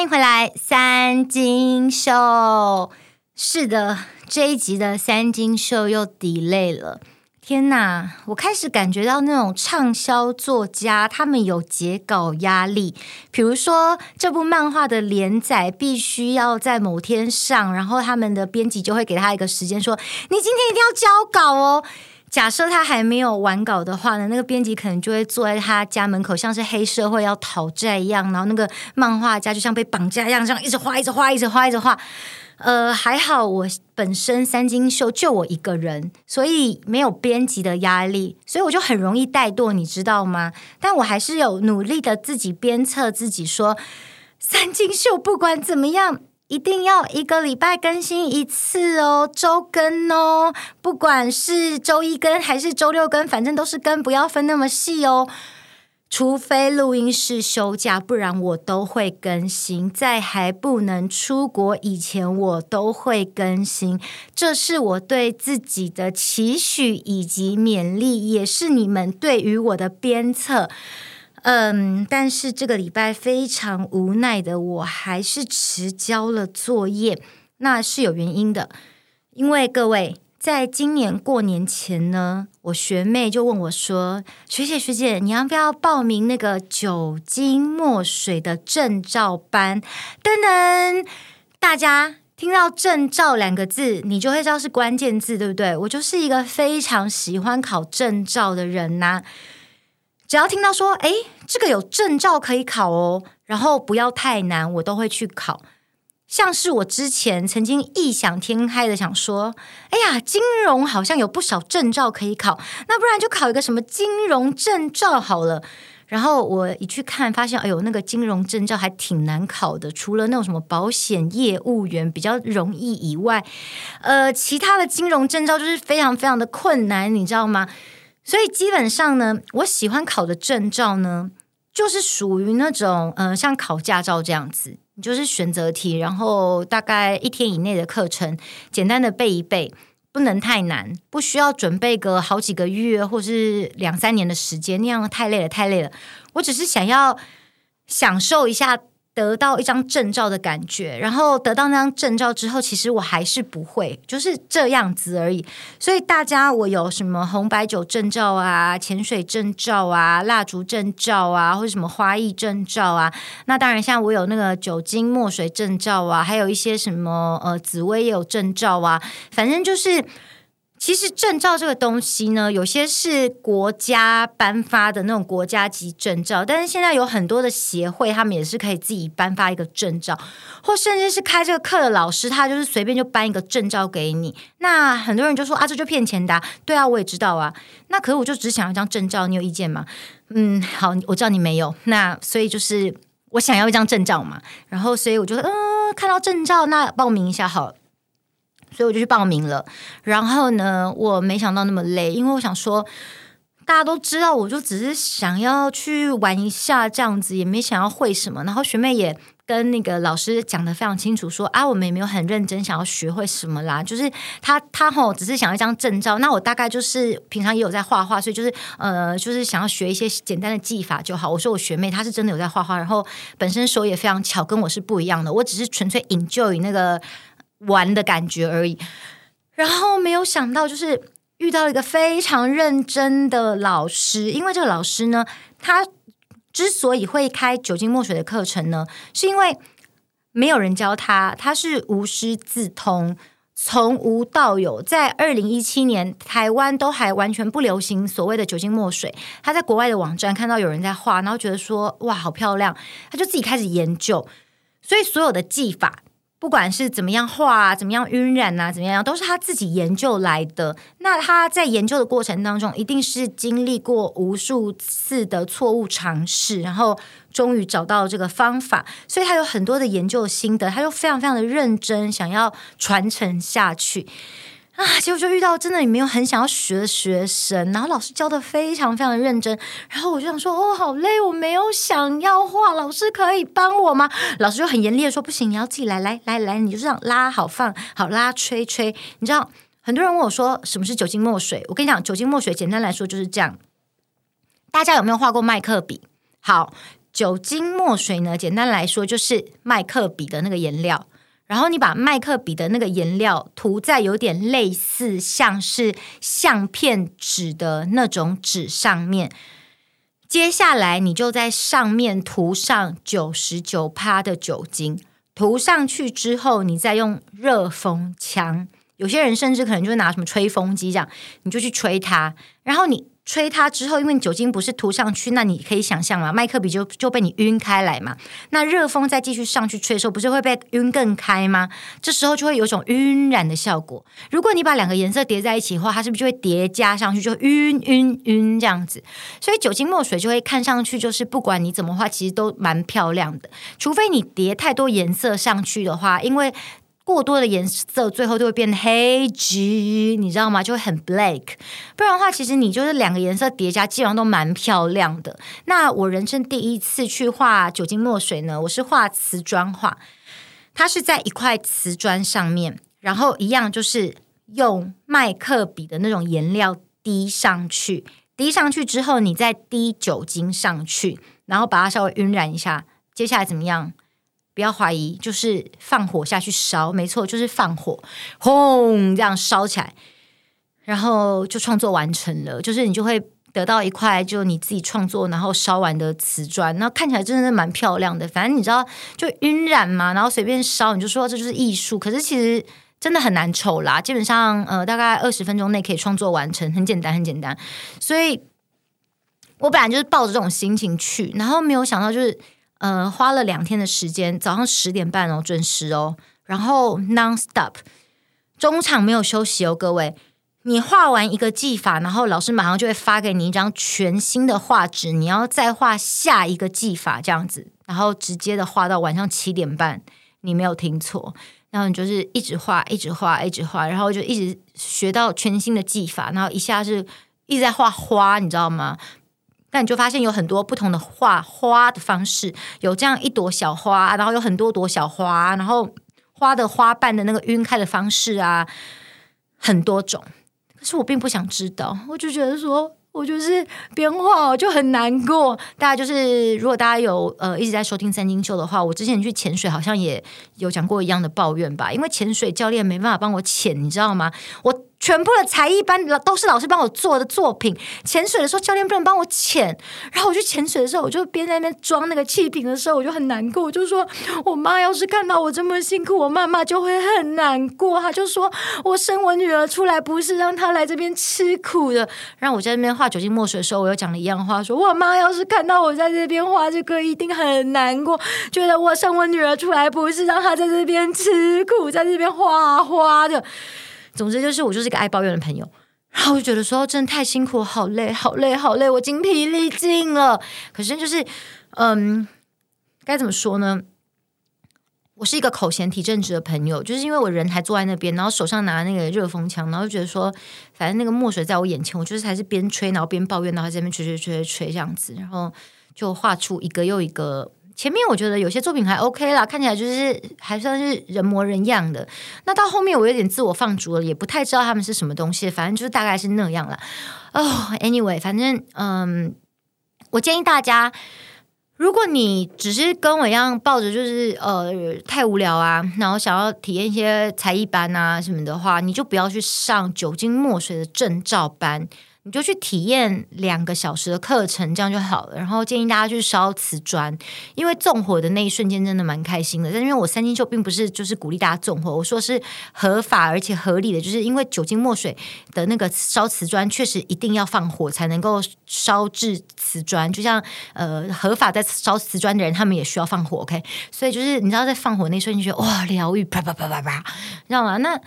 欢迎回来，三金秀。是的，这一集的三金秀又 delay 了。天哪，我开始感觉到那种畅销作家他们有截稿压力。比如说，这部漫画的连载必须要在某天上，然后他们的编辑就会给他一个时间，说：“你今天一定要交稿哦。”假设他还没有完稿的话呢，那个编辑可能就会坐在他家门口，像是黑社会要讨债一样，然后那个漫画家就像被绑架一样，这样一直画，一直画，一直画，一直画。呃，还好我本身三金秀就我一个人，所以没有编辑的压力，所以我就很容易怠惰，你知道吗？但我还是有努力的自己鞭策自己说，三金秀不管怎么样。一定要一个礼拜更新一次哦，周更哦，不管是周一更还是周六更，反正都是更，不要分那么细哦。除非录音室休假，不然我都会更新。在还不能出国以前，我都会更新。这是我对自己的期许以及勉励，也是你们对于我的鞭策。嗯，但是这个礼拜非常无奈的，我还是迟交了作业，那是有原因的。因为各位，在今年过年前呢，我学妹就问我说：“学姐学姐，你要不要报名那个酒精墨水的证照班？”噔噔，大家听到“证照”两个字，你就会知道是关键字，对不对？我就是一个非常喜欢考证照的人呐、只要听到说，哎，这个有证照可以考哦，然后不要太难，我都会去考。像是我之前曾经异想天开的想说，哎呀，金融好像有不少证照可以考，那不然就考一个什么金融证照好了。然后我一去看，发现，哎呦，那个金融证照还挺难考的，除了那种什么保险业务员比较容易以外，呃，其他的金融证照就是非常非常的困难，你知道吗？所以基本上呢，我喜欢考的证照呢，就是属于那种，呃，像考驾照这样子，你就是选择题，然后大概一天以内的课程，简单的背一背，不能太难，不需要准备个好几个月或是两三年的时间，那样太累了，太累了。我只是想要享受一下。得到一张证照的感觉，然后得到那张证照之后，其实我还是不会，就是这样子而已。所以大家，我有什么红白酒证照啊、潜水证照啊、蜡烛证照啊，或者什么花艺证照啊？那当然，像我有那个酒精墨水证照啊，还有一些什么呃紫薇也有证照啊，反正就是。其实证照这个东西呢，有些是国家颁发的那种国家级证照，但是现在有很多的协会，他们也是可以自己颁发一个证照，或甚至是开这个课的老师，他就是随便就颁一个证照给你。那很多人就说啊，这就骗钱的。对啊，我也知道啊。那可是我就只想要一张证照，你有意见吗？嗯，好，我知道你没有。那所以就是我想要一张证照嘛，然后所以我就说，嗯，看到证照，那报名一下好了。所以我就去报名了，然后呢，我没想到那么累，因为我想说，大家都知道，我就只是想要去玩一下这样子，也没想要会什么。然后学妹也跟那个老师讲得非常清楚说，说啊，我们也没有很认真想要学会什么啦，就是他他吼只是想要一张证照。那我大概就是平常也有在画画，所以就是呃，就是想要学一些简单的技法就好。我说我学妹她是真的有在画画，然后本身手也非常巧，跟我是不一样的。我只是纯粹 enjoy 那个。玩的感觉而已，然后没有想到，就是遇到了一个非常认真的老师。因为这个老师呢，他之所以会开酒精墨水的课程呢，是因为没有人教他，他是无师自通，从无到有。在二零一七年，台湾都还完全不流行所谓的酒精墨水，他在国外的网站看到有人在画，然后觉得说哇，好漂亮，他就自己开始研究，所以所有的技法。不管是怎么样画啊，怎么样晕染啊，怎么样，都是他自己研究来的。那他在研究的过程当中，一定是经历过无数次的错误尝试，然后终于找到这个方法。所以他有很多的研究心得，他就非常非常的认真，想要传承下去。啊，结果就遇到真的也没有很想要学的学生，然后老师教的非常非常的认真，然后我就想说，哦，好累，我没有想要画，老师可以帮我吗？老师就很严厉的说，不行，你要自己来，来来来，你就这样拉好放好拉吹吹。你知道，很多人问我说，什么是酒精墨水？我跟你讲，酒精墨水简单来说就是这样。大家有没有画过麦克笔？好。酒精墨水呢，简单来说就是麦克笔的那个颜料。然后你把麦克笔的那个颜料涂在有点类似像是相片纸的那种纸上面，接下来你就在上面涂上九十九趴的酒精，涂上去之后，你再用热风枪，有些人甚至可能就拿什么吹风机这样，你就去吹它，然后你。吹它之后，因为酒精不是涂上去，那你可以想象嘛，麦克笔就就被你晕开来嘛。那热风再继续上去吹的时候，不是会被晕更开吗？这时候就会有种晕染的效果。如果你把两个颜色叠在一起的话，它是不是就会叠加上去，就晕晕晕这样子？所以酒精墨水就会看上去就是不管你怎么画，其实都蛮漂亮的。除非你叠太多颜色上去的话，因为。过多的颜色最后就会变黑橘，你知道吗？就会很 black。不然的话，其实你就是两个颜色叠加，基本上都蛮漂亮的。那我人生第一次去画酒精墨水呢，我是画瓷砖画，它是在一块瓷砖上面，然后一样就是用麦克笔的那种颜料滴上去，滴上去之后，你再滴酒精上去，然后把它稍微晕染一下。接下来怎么样？不要怀疑，就是放火下去烧，没错，就是放火，轰，这样烧起来，然后就创作完成了。就是你就会得到一块，就你自己创作然后烧完的瓷砖，那看起来真的是蛮漂亮的。反正你知道，就晕染嘛，然后随便烧，你就说这就是艺术。可是其实真的很难丑啦，基本上呃，大概二十分钟内可以创作完成，很简单，很简单。所以我本来就是抱着这种心情去，然后没有想到就是。呃，花了两天的时间，早上十点半哦，准时哦，然后 non stop，中场没有休息哦，各位，你画完一个技法，然后老师马上就会发给你一张全新的画纸，你要再画下一个技法，这样子，然后直接的画到晚上七点半，你没有听错，然后你就是一直画，一直画，一直画，然后就一直学到全新的技法，然后一下是一直在画花，你知道吗？但你就发现有很多不同的画花的方式，有这样一朵小花，然后有很多朵小花，然后花的花瓣的那个晕开的方式啊，很多种。可是我并不想知道，我就觉得说。我就是边画就很难过。大家就是，如果大家有呃一直在收听三金秀的话，我之前去潜水好像也有讲过一样的抱怨吧。因为潜水教练没办法帮我潜，你知道吗？我全部的才艺班都是老师帮我做的作品。潜水的时候教练不能帮我潜，然后我去潜水的时候，我就边在那边装那个气瓶的时候，我就很难过。我就说我妈要是看到我这么辛苦，我妈妈就会很难过。她就说我生我女儿出来不是让她来这边吃苦的。然后我在那边。画酒精墨水的时候，我又讲了一样话，说我妈要是看到我在这边画这个，一定很难过，觉得我生我女儿出来不是让她在这边吃苦，在这边画画的。总之就是我就是个爱抱怨的朋友，然后我就觉得说真的太辛苦，好累，好累，好累，我精疲力尽了。可是就是，嗯，该怎么说呢？我是一个口嫌体正直的朋友，就是因为我人还坐在那边，然后手上拿那个热风枪，然后就觉得说，反正那个墨水在我眼前，我就是还是边吹，然后边抱怨，然后在那边吹吹吹吹这样子，然后就画出一个又一个。前面我觉得有些作品还 OK 啦，看起来就是还算是人模人样的。那到后面我有点自我放逐了，也不太知道他们是什么东西，反正就是大概是那样了。哦，Anyway，反正嗯，我建议大家。如果你只是跟我一样抱着就是呃太无聊啊，然后想要体验一些才艺班啊什么的话，你就不要去上酒精墨水的证照班。你就去体验两个小时的课程，这样就好了。然后建议大家去烧瓷砖，因为纵火的那一瞬间真的蛮开心的。但因为我三金秀并不是就是鼓励大家纵火，我说是合法而且合理的，就是因为酒精墨水的那个烧瓷砖确实一定要放火才能够烧制瓷砖，就像呃合法在烧瓷砖的人，他们也需要放火。OK，所以就是你知道在放火那一瞬间，觉得哇疗愈，啪啪啪啪啪，你知道吗？那。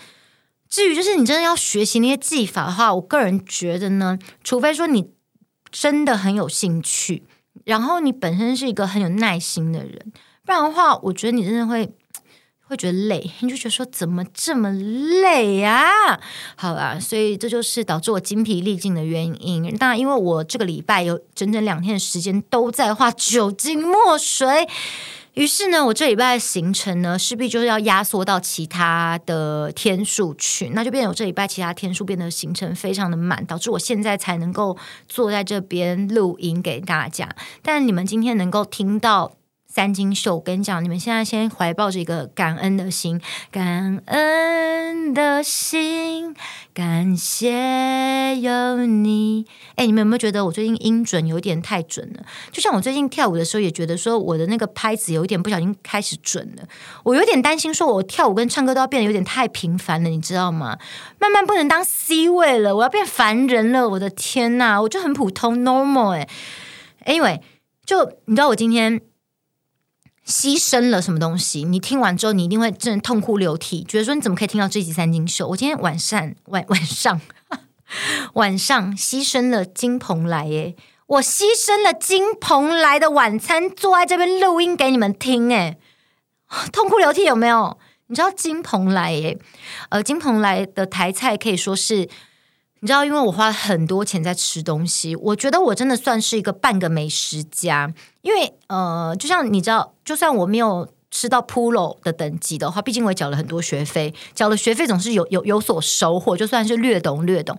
至于就是你真的要学习那些技法的话，我个人觉得呢，除非说你真的很有兴趣，然后你本身是一个很有耐心的人，不然的话，我觉得你真的会会觉得累，你就觉得说怎么这么累呀？好啦，所以这就是导致我精疲力尽的原因。当然，因为我这个礼拜有整整两天的时间都在画酒精墨水。于是呢，我这礼拜的行程呢，势必就是要压缩到其他的天数去，那就变成我这礼拜其他天数变得行程非常的满，导致我现在才能够坐在这边录音给大家。但你们今天能够听到。三金秀，我跟你讲，你们现在先怀抱着一个感恩的心，感恩的心，感谢有你。哎，你们有没有觉得我最近音准有点太准了？就像我最近跳舞的时候，也觉得说我的那个拍子有一点不小心开始准了。我有点担心，说我跳舞跟唱歌都要变得有点太频繁了，你知道吗？慢慢不能当 C 位了，我要变凡人了。我的天呐，我就很普通 normal 哎。Anyway，就你知道我今天。牺牲了什么东西？你听完之后，你一定会真的痛哭流涕，觉得说你怎么可以听到这集三金秀？我今天晚上晚晚上 晚上牺牲了金鹏来耶！我牺牲了金鹏来的晚餐，坐在这边录音给你们听哎，痛哭流涕有没有？你知道金鹏来耶？呃，金鹏来的台菜可以说是。你知道，因为我花了很多钱在吃东西，我觉得我真的算是一个半个美食家。因为呃，就像你知道，就算我没有吃到 Polo 的等级的话，毕竟我也缴了很多学费，缴了学费总是有有有所收获，就算是略懂略懂。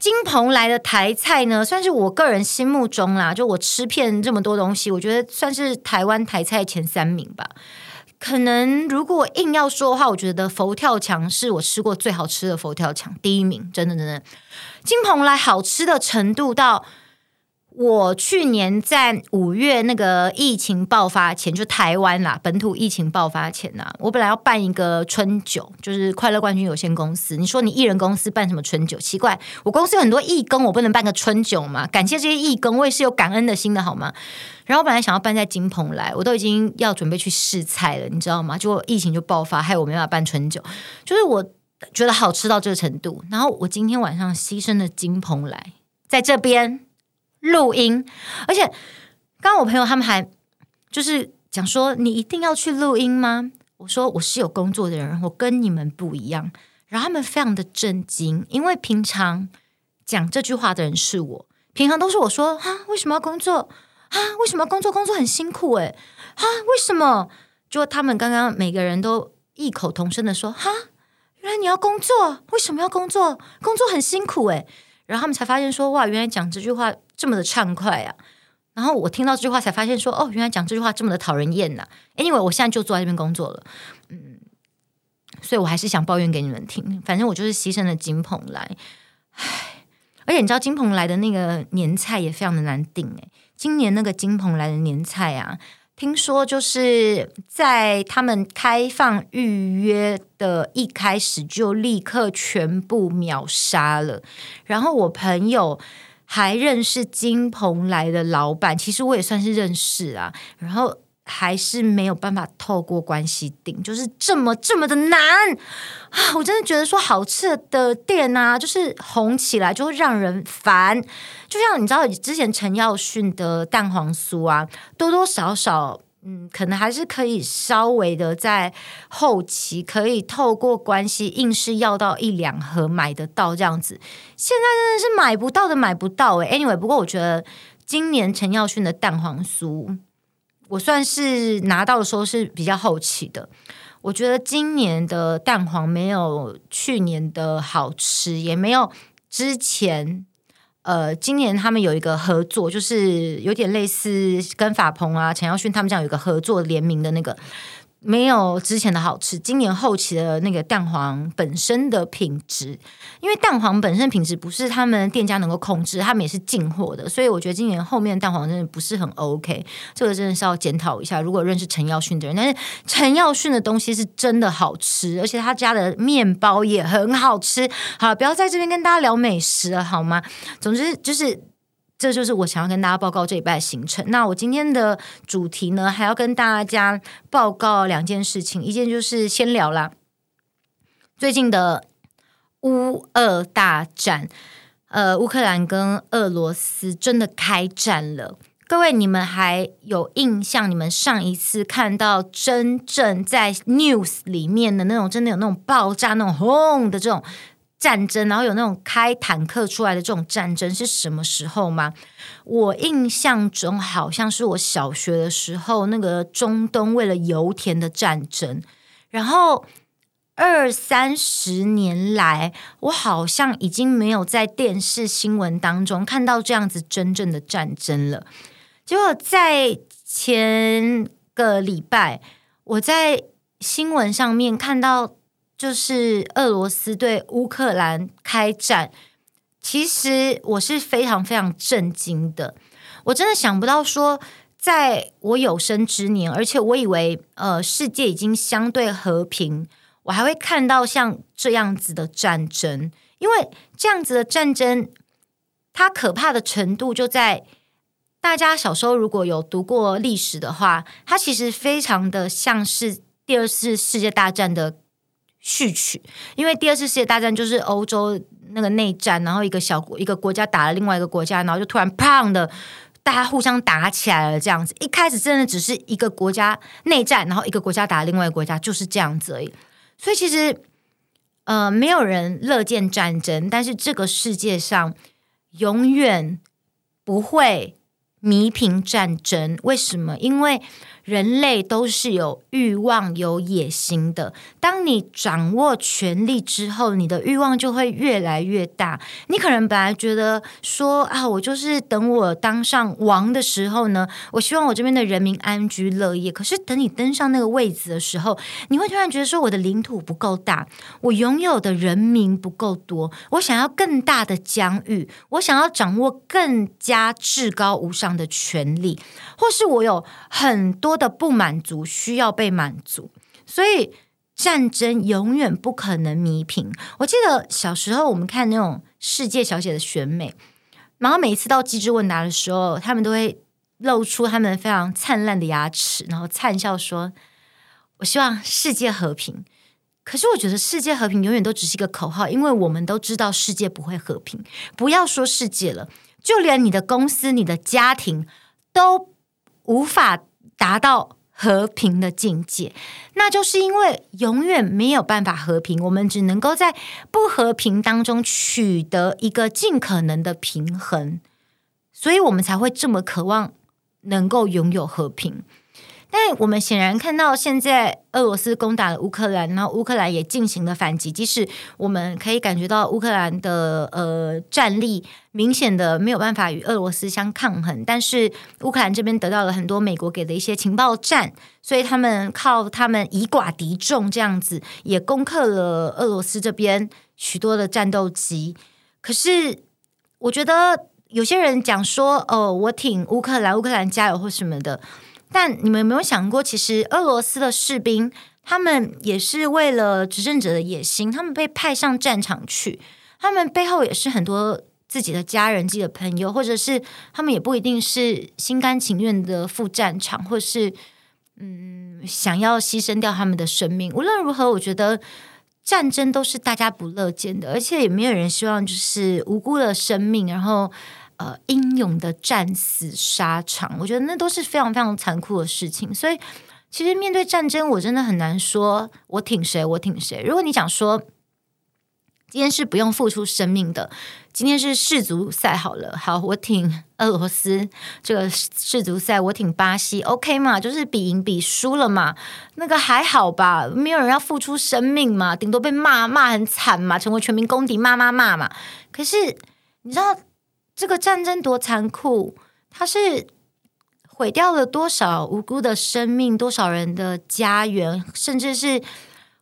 金鹏来的台菜呢，算是我个人心目中啦，就我吃遍这么多东西，我觉得算是台湾台菜前三名吧。可能如果硬要说的话，我觉得佛跳墙是我吃过最好吃的佛跳墙，第一名，真的真的。金鹏来好吃的程度到。我去年在五月那个疫情爆发前，就台湾啦，本土疫情爆发前呐，我本来要办一个春酒，就是快乐冠军有限公司。你说你艺人公司办什么春酒？奇怪，我公司有很多义工，我不能办个春酒嘛？感谢这些义工，我也是有感恩的心的好吗？然后我本来想要办在金鹏来，我都已经要准备去试菜了，你知道吗？结果疫情就爆发，害我没办法办春酒。就是我觉得好吃到这个程度，然后我今天晚上牺牲了金鹏来，在这边。录音，而且刚刚我朋友他们还就是讲说，你一定要去录音吗？我说我是有工作的人，我跟你们不一样。然后他们非常的震惊，因为平常讲这句话的人是我，平常都是我说啊，为什么要工作啊？为什么要工作？工作很辛苦诶。啊，为什么？就他们刚刚每个人都异口同声的说哈，原来你要工作？为什么要工作？工作很辛苦诶。然后他们才发现说哇，原来讲这句话。这么的畅快啊！然后我听到这句话才发现说，哦，原来讲这句话这么的讨人厌呐、啊。Anyway，我现在就坐在这边工作了，嗯，所以我还是想抱怨给你们听。反正我就是牺牲了金鹏来，唉，而且你知道金鹏来的那个年菜也非常的难订诶。今年那个金鹏来的年菜啊，听说就是在他们开放预约的一开始就立刻全部秒杀了。然后我朋友。还认识金鹏来的老板，其实我也算是认识啊。然后还是没有办法透过关系订，就是这么这么的难啊！我真的觉得说好吃的店啊，就是红起来就会让人烦。就像你知道之前陈耀迅的蛋黄酥啊，多多少少。嗯，可能还是可以稍微的在后期可以透过关系硬是要到一两盒买得到这样子，现在真的是买不到的买不到诶。Anyway，不过我觉得今年陈耀迅的蛋黄酥，我算是拿到的时候是比较后期的。我觉得今年的蛋黄没有去年的好吃，也没有之前。呃，今年他们有一个合作，就是有点类似跟法鹏啊、陈耀迅他们这样有一个合作联名的那个。没有之前的好吃。今年后期的那个蛋黄本身的品质，因为蛋黄本身品质不是他们店家能够控制，他们也是进货的，所以我觉得今年后面蛋黄真的不是很 OK。这个真的是要检讨一下。如果认识陈耀迅的人，但是陈耀迅的东西是真的好吃，而且他家的面包也很好吃。好，不要在这边跟大家聊美食了，好吗？总之就是。这就是我想要跟大家报告这礼拜的行程。那我今天的主题呢，还要跟大家报告两件事情。一件就是先聊啦，最近的乌俄大战，呃，乌克兰跟俄罗斯真的开战了。各位，你们还有印象？你们上一次看到真正在 news 里面的那种，真的有那种爆炸、那种轰的这种战争，然后有那种开坦克出来的这种战争是什么时候吗？我印象中好像是我小学的时候，那个中东为了油田的战争。然后二三十年来，我好像已经没有在电视新闻当中看到这样子真正的战争了。结果在前个礼拜，我在新闻上面看到。就是俄罗斯对乌克兰开战，其实我是非常非常震惊的。我真的想不到说，在我有生之年，而且我以为呃世界已经相对和平，我还会看到像这样子的战争。因为这样子的战争，它可怕的程度就在大家小时候如果有读过历史的话，它其实非常的像是第二次世界大战的。序曲，因为第二次世界大战就是欧洲那个内战，然后一个小国一个国家打了另外一个国家，然后就突然砰的，大家互相打起来了，这样子。一开始真的只是一个国家内战，然后一个国家打另外一个国家，就是这样子而已。所以其实，呃，没有人乐见战争，但是这个世界上永远不会弥平战争。为什么？因为人类都是有欲望、有野心的。当你掌握权力之后，你的欲望就会越来越大。你可能本来觉得说啊，我就是等我当上王的时候呢，我希望我这边的人民安居乐业。可是等你登上那个位子的时候，你会突然觉得说，我的领土不够大，我拥有的人民不够多，我想要更大的疆域，我想要掌握更加至高无上的权力，或是我有很多。的不满足需要被满足，所以战争永远不可能弥平。我记得小时候我们看那种世界小姐的选美，然后每一次到机智问答的时候，他们都会露出他们非常灿烂的牙齿，然后灿笑说：“我希望世界和平。”可是我觉得世界和平永远都只是一个口号，因为我们都知道世界不会和平。不要说世界了，就连你的公司、你的家庭都无法。达到和平的境界，那就是因为永远没有办法和平，我们只能够在不和平当中取得一个尽可能的平衡，所以我们才会这么渴望能够拥有和平。但我们显然看到，现在俄罗斯攻打了乌克兰，然后乌克兰也进行了反击。即使我们可以感觉到乌克兰的呃战力明显的没有办法与俄罗斯相抗衡，但是乌克兰这边得到了很多美国给的一些情报战，所以他们靠他们以寡敌众这样子，也攻克了俄罗斯这边许多的战斗机。可是我觉得有些人讲说，哦，我挺乌克兰，乌克兰加油或什么的。但你们有没有想过，其实俄罗斯的士兵，他们也是为了执政者的野心，他们被派上战场去，他们背后也是很多自己的家人、自己的朋友，或者是他们也不一定是心甘情愿的赴战场，或是嗯想要牺牲掉他们的生命。无论如何，我觉得战争都是大家不乐见的，而且也没有人希望就是无辜的生命，然后。呃，英勇的战死沙场，我觉得那都是非常非常残酷的事情。所以，其实面对战争，我真的很难说我挺谁，我挺谁。如果你讲说今天是不用付出生命的，今天是世足赛好了，好，我挺俄罗斯这个世足赛，我挺巴西，OK 嘛？就是比赢比输了嘛，那个还好吧？没有人要付出生命嘛，顶多被骂骂很惨嘛，成为全民公敌，骂骂骂嘛。可是你知道？这个战争多残酷！它是毁掉了多少无辜的生命，多少人的家园，甚至是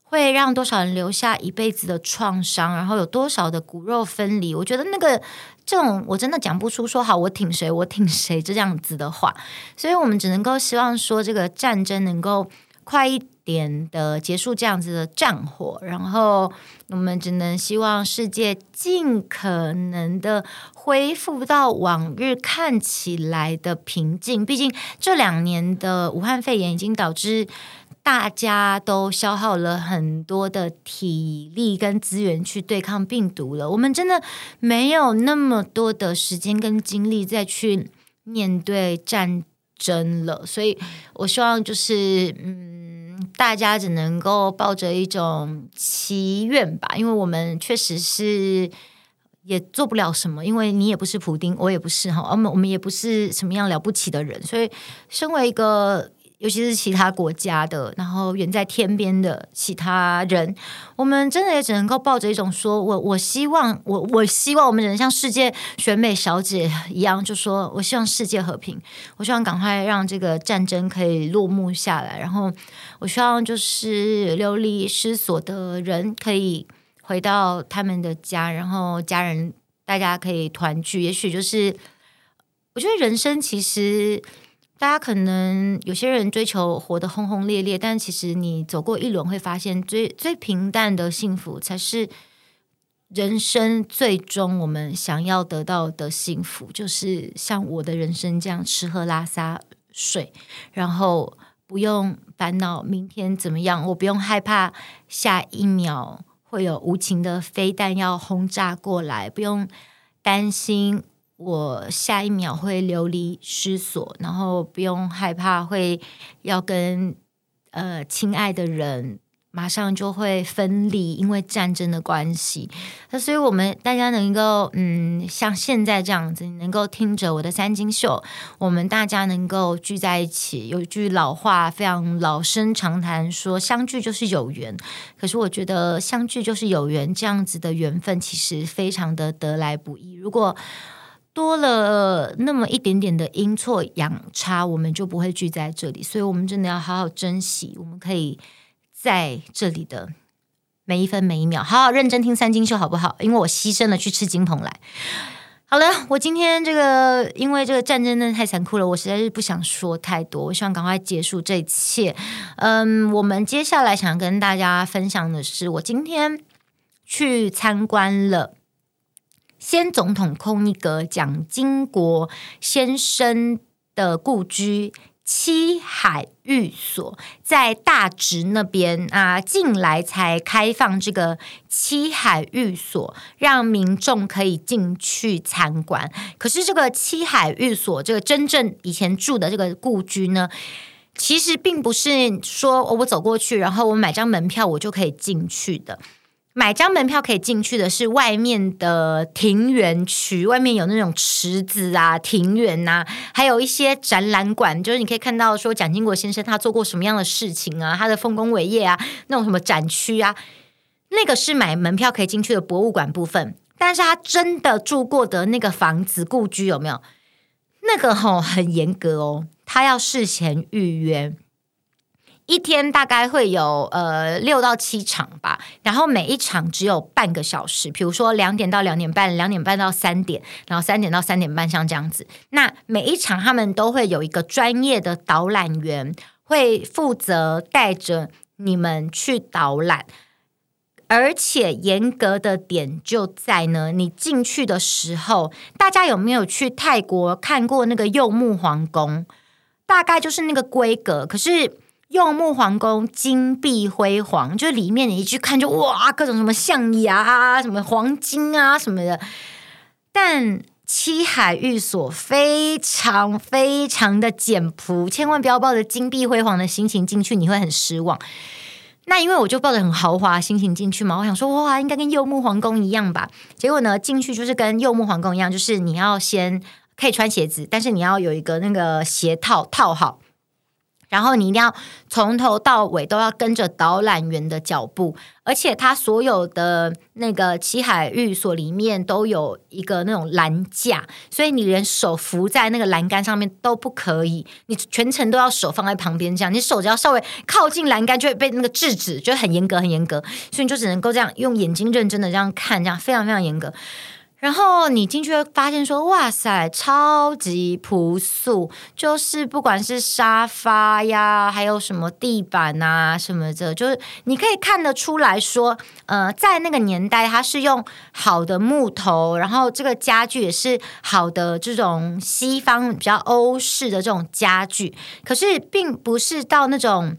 会让多少人留下一辈子的创伤，然后有多少的骨肉分离。我觉得那个这种我真的讲不出说好我挺谁，我挺谁这样子的话，所以我们只能够希望说这个战争能够快一点的结束这样子的战火，然后我们只能希望世界尽可能的恢复到往日看起来的平静。毕竟这两年的武汉肺炎已经导致大家都消耗了很多的体力跟资源去对抗病毒了，我们真的没有那么多的时间跟精力再去面对战争了。所以我希望就是嗯。大家只能够抱着一种祈愿吧，因为我们确实是也做不了什么，因为你也不是普丁，我也不是哈，我们我们也不是什么样了不起的人，所以身为一个。尤其是其他国家的，然后远在天边的其他人，我们真的也只能够抱着一种说，我我希望，我我希望我们能像世界选美小姐一样，就说我希望世界和平，我希望赶快让这个战争可以落幕下来，然后我希望就是流离失所的人可以回到他们的家，然后家人大家可以团聚。也许就是，我觉得人生其实。大家可能有些人追求活得轰轰烈烈，但其实你走过一轮会发现最，最平淡的幸福才是人生最终我们想要得到的幸福。就是像我的人生这样，吃喝拉撒睡，然后不用烦恼明天怎么样，我不用害怕下一秒会有无情的飞弹要轰炸过来，不用担心。我下一秒会流离失所，然后不用害怕会要跟呃亲爱的人马上就会分离，因为战争的关系。那所以我们大家能够嗯像现在这样子，能够听着我的三金秀，我们大家能够聚在一起。有一句老话非常老生常谈，说相聚就是有缘。可是我觉得相聚就是有缘，这样子的缘分其实非常的得来不易。如果多了那么一点点的阴错阳差，我们就不会聚在这里。所以，我们真的要好好珍惜我们可以在这里的每一分每一秒，好好认真听三金秀，好不好？因为我牺牲了去吃金鹏来。好了，我今天这个因为这个战争真的太残酷了，我实在是不想说太多，我希望赶快结束这一切。嗯，我们接下来想跟大家分享的是，我今天去参观了。先总统空一格蒋经国先生的故居七海寓所，在大直那边啊，近来才开放这个七海寓所，让民众可以进去参观。可是这个七海寓所，这个真正以前住的这个故居呢，其实并不是说我走过去，然后我买张门票，我就可以进去的。买张门票可以进去的是外面的庭园区，外面有那种池子啊、庭园呐、啊，还有一些展览馆，就是你可以看到说蒋经国先生他做过什么样的事情啊，他的丰功伟业啊，那种什么展区啊，那个是买门票可以进去的博物馆部分。但是他真的住过的那个房子故居有没有？那个吼很严格哦，他要事前预约。一天大概会有呃六到七场吧，然后每一场只有半个小时，比如说两点到两点半，两点半到三点，然后三点到三点半，像这样子。那每一场他们都会有一个专业的导览员，会负责带着你们去导览，而且严格的点就在呢，你进去的时候，大家有没有去泰国看过那个柚木皇宫？大概就是那个规格，可是。柚木皇宫金碧辉煌，就里面你一去看就哇，各种什么象牙啊，什么黄金啊什么的。但七海寓所非常非常的简朴，千万不要抱着金碧辉煌的心情进去，你会很失望。那因为我就抱着很豪华心情进去嘛，我想说哇，应该跟柚木皇宫一样吧。结果呢，进去就是跟柚木皇宫一样，就是你要先可以穿鞋子，但是你要有一个那个鞋套套好。然后你一定要从头到尾都要跟着导览员的脚步，而且他所有的那个七海域所里面都有一个那种栏架，所以你连手扶在那个栏杆上面都不可以，你全程都要手放在旁边这样，你手只要稍微靠近栏杆就会被那个制止，就很严格很严格，所以你就只能够这样用眼睛认真的这样看，这样非常非常严格。然后你进去会发现说，哇塞，超级朴素，就是不管是沙发呀，还有什么地板啊什么的，就是你可以看得出来说，呃，在那个年代它是用好的木头，然后这个家具也是好的这种西方比较欧式的这种家具，可是并不是到那种。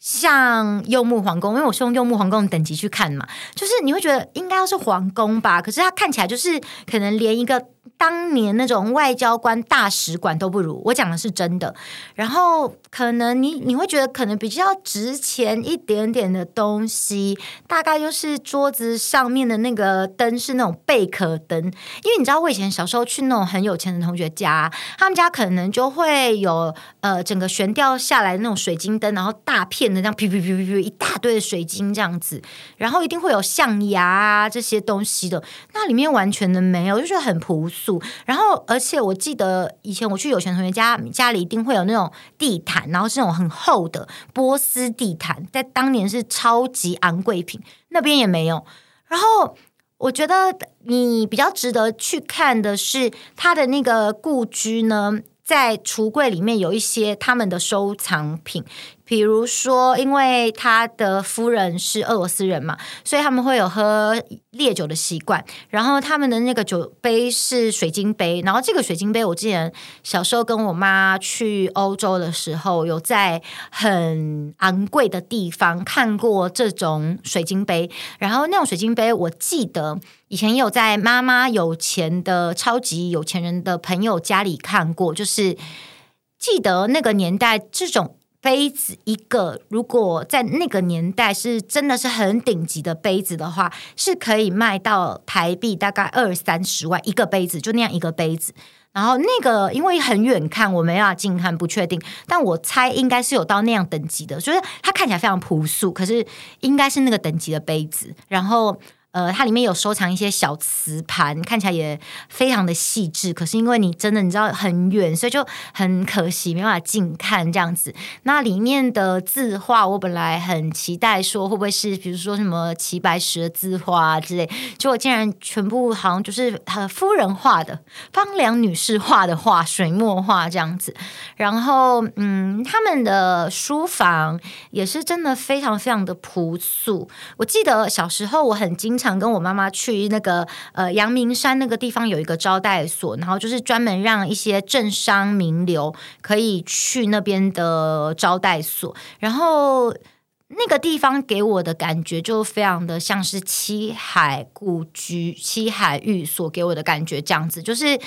像柚木皇宫，因为我是用柚木皇宫的等级去看嘛，就是你会觉得应该要是皇宫吧，可是它看起来就是可能连一个当年那种外交官大使馆都不如，我讲的是真的。然后可能你你会觉得可能比较值钱一点点的东西，大概就是桌子上面的那个灯是那种贝壳灯，因为你知道我以前小时候去那种很有钱的同学家，他们家可能就会有呃整个悬吊下来的那种水晶灯，然后大片的这样噼噼噼噼噼一大堆的水晶这样子，然后一定会有象牙啊这些东西的，那里面完全的没有，就觉得很朴素。然后，而且我记得以前我去有钱同学家，家里一定会有那种地毯，然后是那种很厚的波斯地毯，在当年是超级昂贵品，那边也没有。然后，我觉得你比较值得去看的是他的那个故居呢。在橱柜里面有一些他们的收藏品，比如说，因为他的夫人是俄罗斯人嘛，所以他们会有喝烈酒的习惯。然后他们的那个酒杯是水晶杯，然后这个水晶杯，我之前小时候跟我妈去欧洲的时候，有在很昂贵的地方看过这种水晶杯。然后那种水晶杯，我记得。以前有在妈妈有钱的超级有钱人的朋友家里看过，就是记得那个年代，这种杯子一个，如果在那个年代是真的是很顶级的杯子的话，是可以卖到台币大概二三十万一个杯子，就那样一个杯子。然后那个因为很远看，我没办法近看，不确定，但我猜应该是有到那样等级的，就是它看起来非常朴素，可是应该是那个等级的杯子，然后。呃，它里面有收藏一些小瓷盘，看起来也非常的细致。可是因为你真的你知道很远，所以就很可惜没办法近看这样子。那里面的字画，我本来很期待说会不会是比如说什么齐白石的字画之类，结果竟然全部好像就是他夫人画的，方良女士画的画，水墨画这样子。然后嗯，他们的书房也是真的非常非常的朴素。我记得小时候我很经常跟我妈妈去那个呃阳明山那个地方有一个招待所，然后就是专门让一些政商名流可以去那边的招待所，然后那个地方给我的感觉就非常的像是七海故居、七海寓所给我的感觉这样子，就是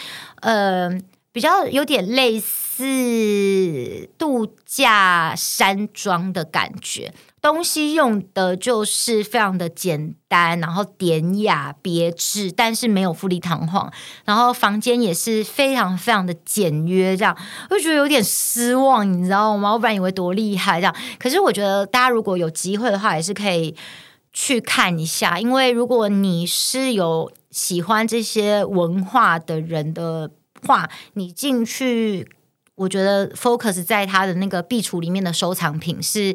呃比较有点类似度假山庄的感觉。东西用的就是非常的简单，然后典雅别致，但是没有富丽堂皇。然后房间也是非常非常的简约，这样我就觉得有点失望，你知道吗？我本来以为多厉害这样，可是我觉得大家如果有机会的话，也是可以去看一下，因为如果你是有喜欢这些文化的人的话，你进去，我觉得 focus 在他的那个壁橱里面的收藏品是。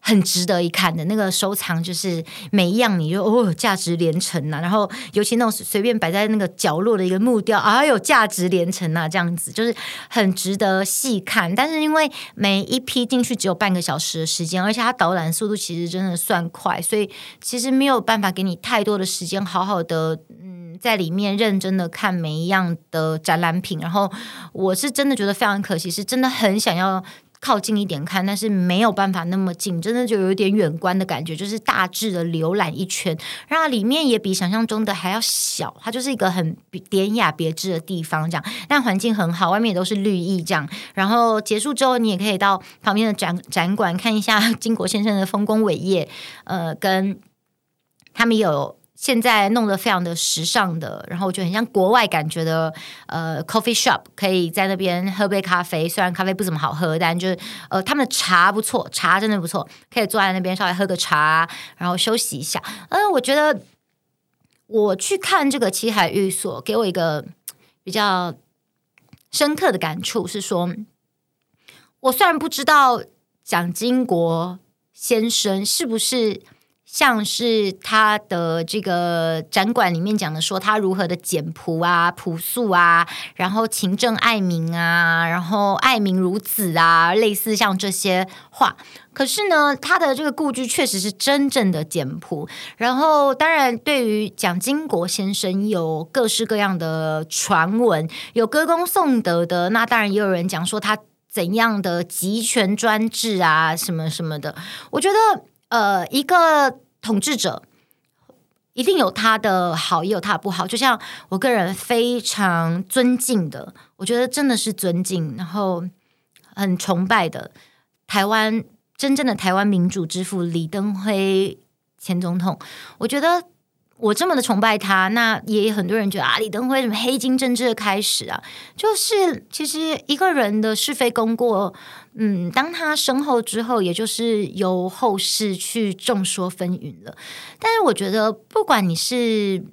很值得一看的那个收藏，就是每一样你就哦价值连城呐、然后尤其那种随便摆在那个角落的一个木雕，啊有价值连城呐、啊，这样子就是很值得细看。但是因为每一批进去只有半个小时的时间，而且它导览速度其实真的算快，所以其实没有办法给你太多的时间，好好的嗯在里面认真的看每一样的展览品。然后我是真的觉得非常可惜，是真的很想要。靠近一点看，但是没有办法那么近，真的就有点远观的感觉，就是大致的浏览一圈，然后里面也比想象中的还要小，它就是一个很典雅别致的地方，这样，但环境很好，外面也都是绿意，这样，然后结束之后，你也可以到旁边的展展馆看一下经国先生的丰功伟业，呃，跟他们有。现在弄得非常的时尚的，然后我觉得很像国外感觉的，呃，coffee shop 可以在那边喝杯咖啡，虽然咖啡不怎么好喝，但就是呃，他们的茶不错，茶真的不错，可以坐在那边稍微喝个茶，然后休息一下。嗯、我觉得我去看这个七海寓所，给我一个比较深刻的感触是说，我虽然不知道蒋经国先生是不是。像是他的这个展馆里面讲的，说他如何的简朴啊、朴素啊，然后勤政爱民啊，然后爱民如子啊，类似像这些话。可是呢，他的这个故居确实是真正的简朴。然后，当然，对于蒋经国先生有各式各样的传闻，有歌功颂德的，那当然也有人讲说他怎样的集权专制啊，什么什么的。我觉得。呃，一个统治者，一定有他的好，也有他的不好。就像我个人非常尊敬的，我觉得真的是尊敬，然后很崇拜的台湾真正的台湾民主之父李登辉前总统，我觉得。我这么的崇拜他，那也有很多人觉得啊，李登辉什么黑金政治的开始啊，就是其实一个人的是非功过，嗯，当他身后之后，也就是由后世去众说纷纭了。但是我觉得，不管你是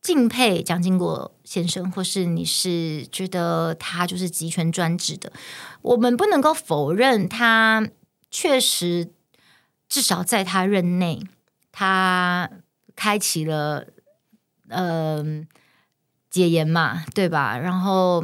敬佩蒋经国先生，或是你是觉得他就是集权专制的，我们不能够否认他确实至少在他任内，他。开启了，嗯、呃，解严嘛，对吧？然后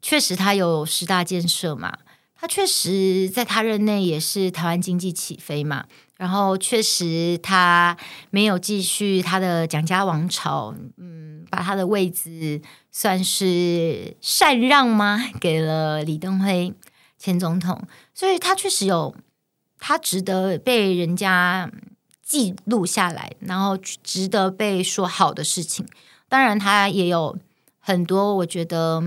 确实他有十大建设嘛，他确实在他任内也是台湾经济起飞嘛。然后确实他没有继续他的蒋家王朝，嗯，把他的位置算是禅让吗？给了李登辉前总统，所以他确实有他值得被人家。记录下来，然后值得被说好的事情。当然，他也有很多，我觉得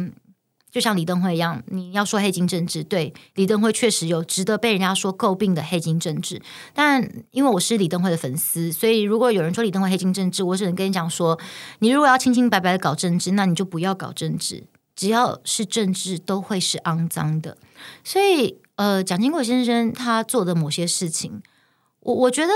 就像李登辉一样，你要说黑金政治，对，李登辉确实有值得被人家说诟病的黑金政治。但因为我是李登辉的粉丝，所以如果有人说李登辉黑金政治，我只能跟你讲说，你如果要清清白白的搞政治，那你就不要搞政治。只要是政治，都会是肮脏的。所以，呃，蒋经国先生他做的某些事情，我我觉得。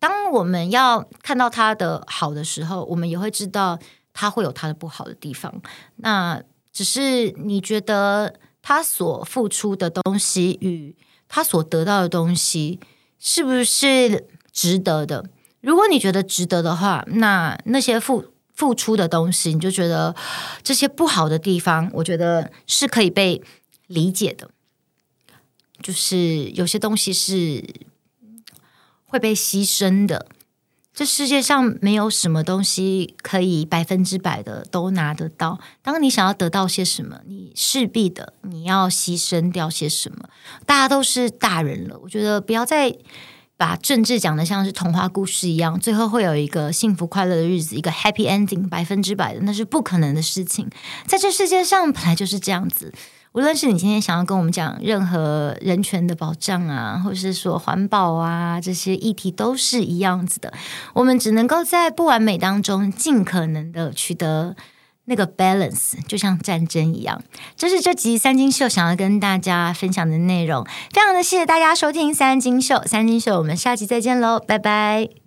当我们要看到他的好的时候，我们也会知道他会有他的不好的地方。那只是你觉得他所付出的东西与他所得到的东西是不是值得的？如果你觉得值得的话，那那些付付出的东西，你就觉得这些不好的地方，我觉得是可以被理解的。就是有些东西是。会被牺牲的。这世界上没有什么东西可以百分之百的都拿得到。当你想要得到些什么，你势必的你要牺牲掉些什么。大家都是大人了，我觉得不要再把政治讲得像是童话故事一样，最后会有一个幸福快乐的日子，一个 happy ending，百分之百的，那是不可能的事情。在这世界上本来就是这样子。无论是你今天想要跟我们讲任何人权的保障啊，或是说环保啊，这些议题都是一样子的。我们只能够在不完美当中尽可能的取得那个 balance，就像战争一样。这是这集三金秀想要跟大家分享的内容。非常的谢谢大家收听三金秀，三金秀，我们下集再见喽，拜拜。